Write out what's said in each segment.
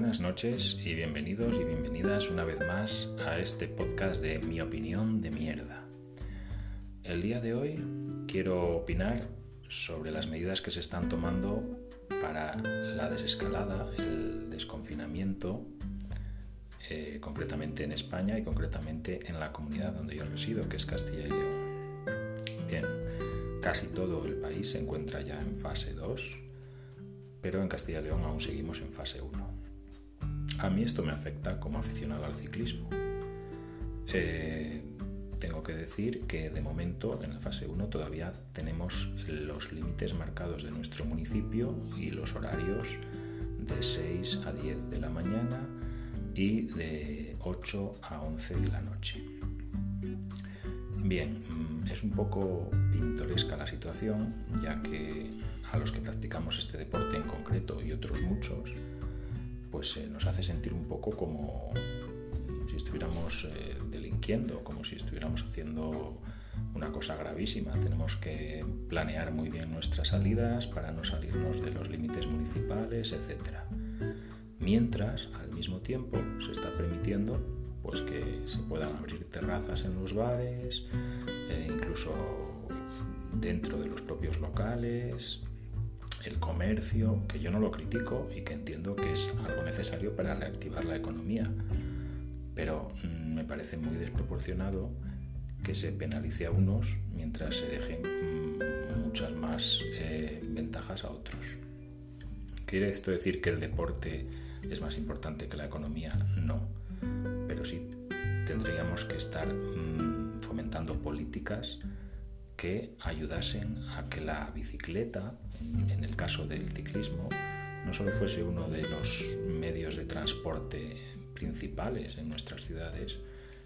noches y bienvenidos y bienvenidas una vez más a este podcast de Mi opinión de mierda. El día de hoy quiero opinar sobre las medidas que se están tomando para la desescalada, el desconfinamiento, eh, concretamente en España y concretamente en la comunidad donde yo resido, que es Castilla y León. Bien, casi todo el país se encuentra ya en fase 2, pero en Castilla y León aún seguimos en fase 1. A mí esto me afecta como aficionado al ciclismo. Eh, tengo que decir que de momento en la fase 1 todavía tenemos los límites marcados de nuestro municipio y los horarios de 6 a 10 de la mañana y de 8 a 11 de la noche. Bien, mm, es un poco pintoresca la situación, ya que a los que practicamos este deporte en concreto y otros muchos, pues eh, nos hace sentir un poco como si estuviéramos eh, delinquiendo, como si estuviéramos haciendo una cosa gravísima. Tenemos que planear muy bien nuestras salidas para no salirnos de los límites municipales, etc. Mientras, al mismo tiempo, se está permitiendo pues, que se puedan abrir terrazas en los bares, e incluso dentro de los propios locales, el comercio, que yo no lo critico y que entiendo que es algo necesario para reactivar la economía. Pero mm, me parece muy desproporcionado que se penalice a unos mientras se dejen mm, muchas más eh, ventajas a otros. ¿Quiere esto decir que el deporte es más importante que la economía? No. Pero sí tendríamos que estar mm, fomentando políticas que ayudasen a que la bicicleta, en el caso del ciclismo, no solo fuese uno de los medios de transporte principales en nuestras ciudades,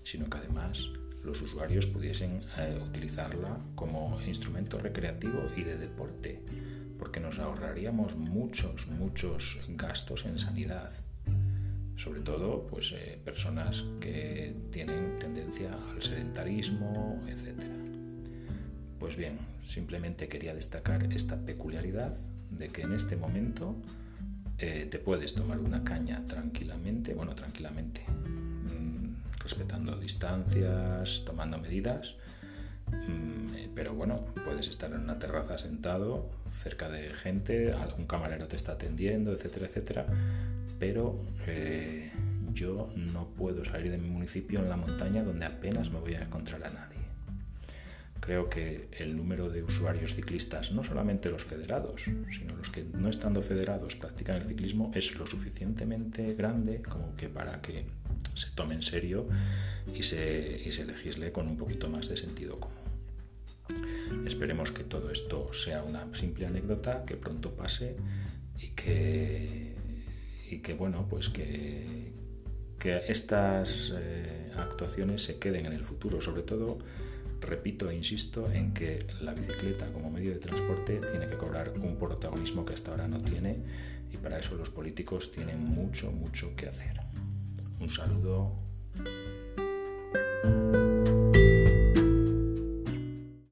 sino que además los usuarios pudiesen eh, utilizarla como instrumento recreativo y de deporte, porque nos ahorraríamos muchos, muchos gastos en sanidad, sobre todo pues, eh, personas que tienen tendencia al sedentarismo, etc. Pues bien, simplemente quería destacar esta peculiaridad de que en este momento eh, te puedes tomar una caña tranquilamente, bueno, tranquilamente, mm, respetando distancias, tomando medidas, mm, eh, pero bueno, puedes estar en una terraza sentado, cerca de gente, algún camarero te está atendiendo, etcétera, etcétera, pero eh, yo no puedo salir de mi municipio en la montaña donde apenas me voy a encontrar a nadie creo que el número de usuarios ciclistas, no solamente los federados, sino los que no estando federados practican el ciclismo, es lo suficientemente grande como que para que se tome en serio y se, y se legisle con un poquito más de sentido común. Esperemos que todo esto sea una simple anécdota, que pronto pase y que, y que bueno, pues que, estas eh, actuaciones se queden en el futuro, sobre todo repito e insisto en que la bicicleta como medio de transporte tiene que cobrar un protagonismo que hasta ahora no tiene y para eso los políticos tienen mucho, mucho que hacer. Un saludo.